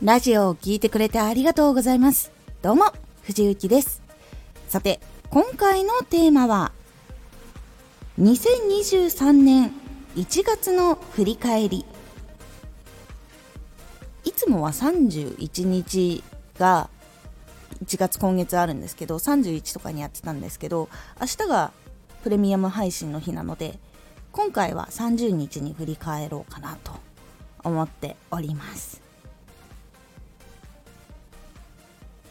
ラジオを聴いてくれてありがとうございます。どうも、藤幸です。さて、今回のテーマは、2023年1月の振り返り。いつもは31日が1月今月あるんですけど、31とかにやってたんですけど、明日がプレミアム配信の日なので、今回は30日に振り返ろうかなと思っております。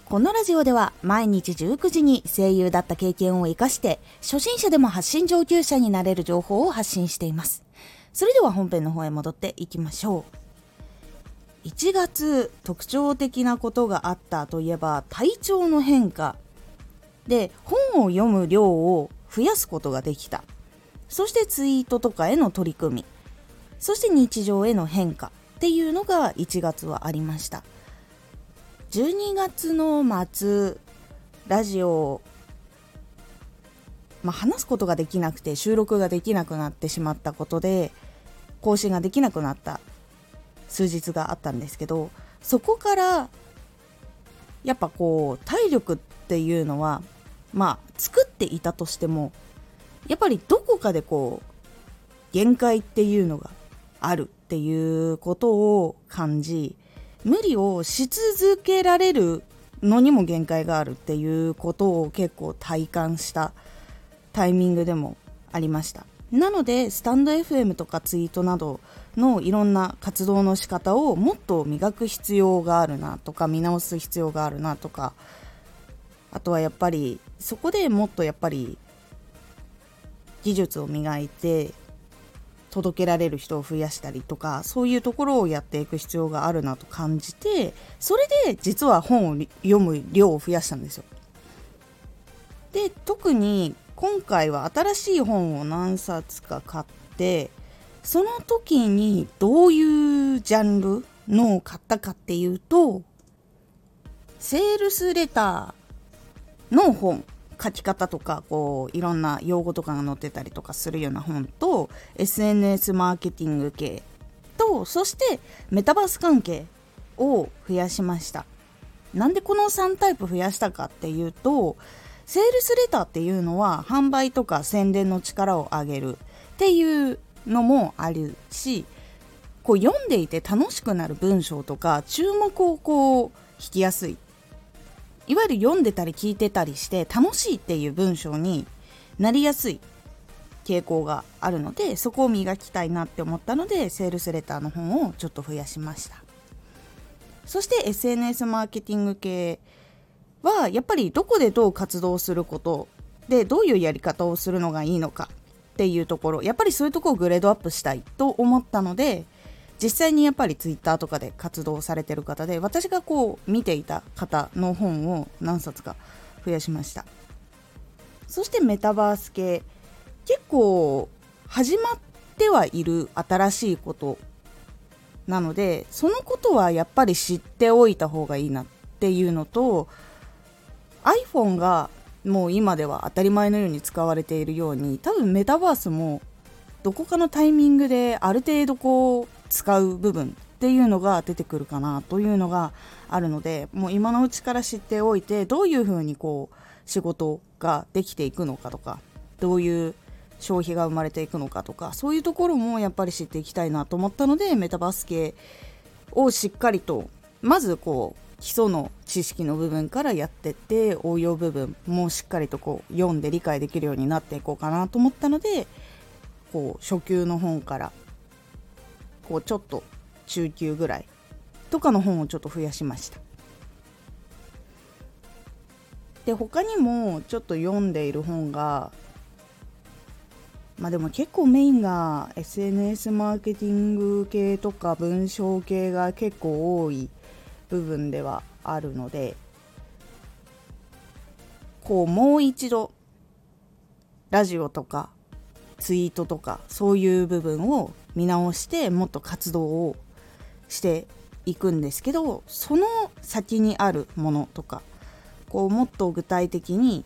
このラジオでは毎日19時に声優だった経験を活かして初心者でも発信上級者になれる情報を発信しています。それでは本編の方へ戻っていきましょう。1月特徴的なことがあったといえば体調の変化で本を読む量を増やすことができたそしてツイートとかへの取り組みそして日常への変化っていうのが1月はありました12月の末ラジオまあ、話すことができなくて収録ができなくなってしまったことで更新ができなくなった数日があったんですけどそこからやっぱこう体力っていうのはまあ作っていたとしてもやっぱりどこかでこう限界っていうのがあるっていうことを感じ無理をし続けられるのにも限界があるっていうことを結構体感したタイミングでもありました。なのでスタンド FM とかツイートなどのいろんな活動の仕方をもっと磨く必要があるなとか見直す必要があるなとかあとはやっぱりそこでもっとやっぱり技術を磨いて届けられる人を増やしたりとかそういうところをやっていく必要があるなと感じてそれで実は本を読む量を増やしたんですよ。で特に今回は新しい本を何冊か買ってその時にどういうジャンルのを買ったかっていうとセールスレターの本書き方とかこういろんな用語とかが載ってたりとかするような本と SNS マーケティング系とそしてメタバース関係を増やしました。なんでこの3タイプ増やしたかっていうとセールスレターっていうのは販売とか宣伝の力を上げるっていうのもあるしこう読んでいて楽しくなる文章とか注目をこう引きやすい。いわゆる読んでたり聞いてたりして楽しいっていう文章になりやすい傾向があるのでそこを磨きたいなって思ったのでセールスレターの本をちょっと増やしました。そして SNS マーケティング系はやっぱりどこでどう活動することでどういうやり方をするのがいいのかっていうところやっぱりそういうとこをグレードアップしたいと思ったので実際にやっぱりツイッターとかで活動されてる方で私がこう見ていた方の本を何冊か増やしました。そしてメタバース系結構始まってはいる新しいことなのでそのことはやっぱり知っておいた方がいいなっていうのと iPhone がもう今では当たり前のように使われているように多分メタバースもどこかのタイミングである程度こう使う部分っていうのが出てくるかなというのがあるのでもう今のうちから知っておいてどういうふうにこう仕事ができていくのかとかどういう消費が生まれていくのかとかそういうところもやっぱり知っていきたいなと思ったのでメタバース系をしっかりとまずこう基礎の知識の部分からやってって応用部分もしっかりとこう読んで理解できるようになっていこうかなと思ったのでこう初級の本からこうちょっと中級ぐらいとかの本をちょっと増やしました。で他にもちょっと読んでいる本がまあでも結構メインが SNS マーケティング系とか文章系が結構多い部分ではあるのでこうもう一度ラジオとかツイートとかそういう部分を見直してもっと活動をしていくんですけどその先にあるものとかこうもっと具体的に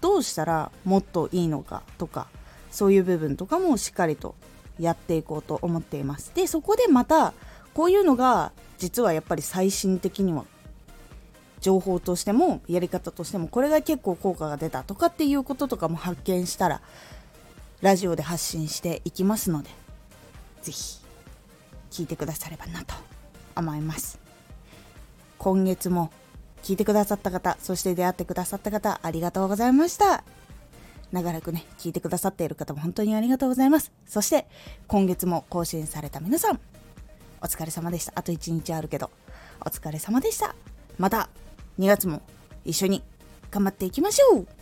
どうしたらもっといいのかとかそういう部分とかもしっかりとやっていこうと思っています。でそこでまたこういうのが実はやっぱり最新的には情報としてもやり方としてもこれが結構効果が出たとかっていうこととかも発見したらラジオで発信していきますので是非聞いてくださればなと思います。今月も聞いてくださった方そして出会ってくださった方ありがとうございました。長らくね聞いてくださっている方も本当にありがとうございます。そして今月も更新された皆さんお疲れ様でした。あと1日あるけどお疲れ様でした。また2月も一緒に頑張っていきましょう。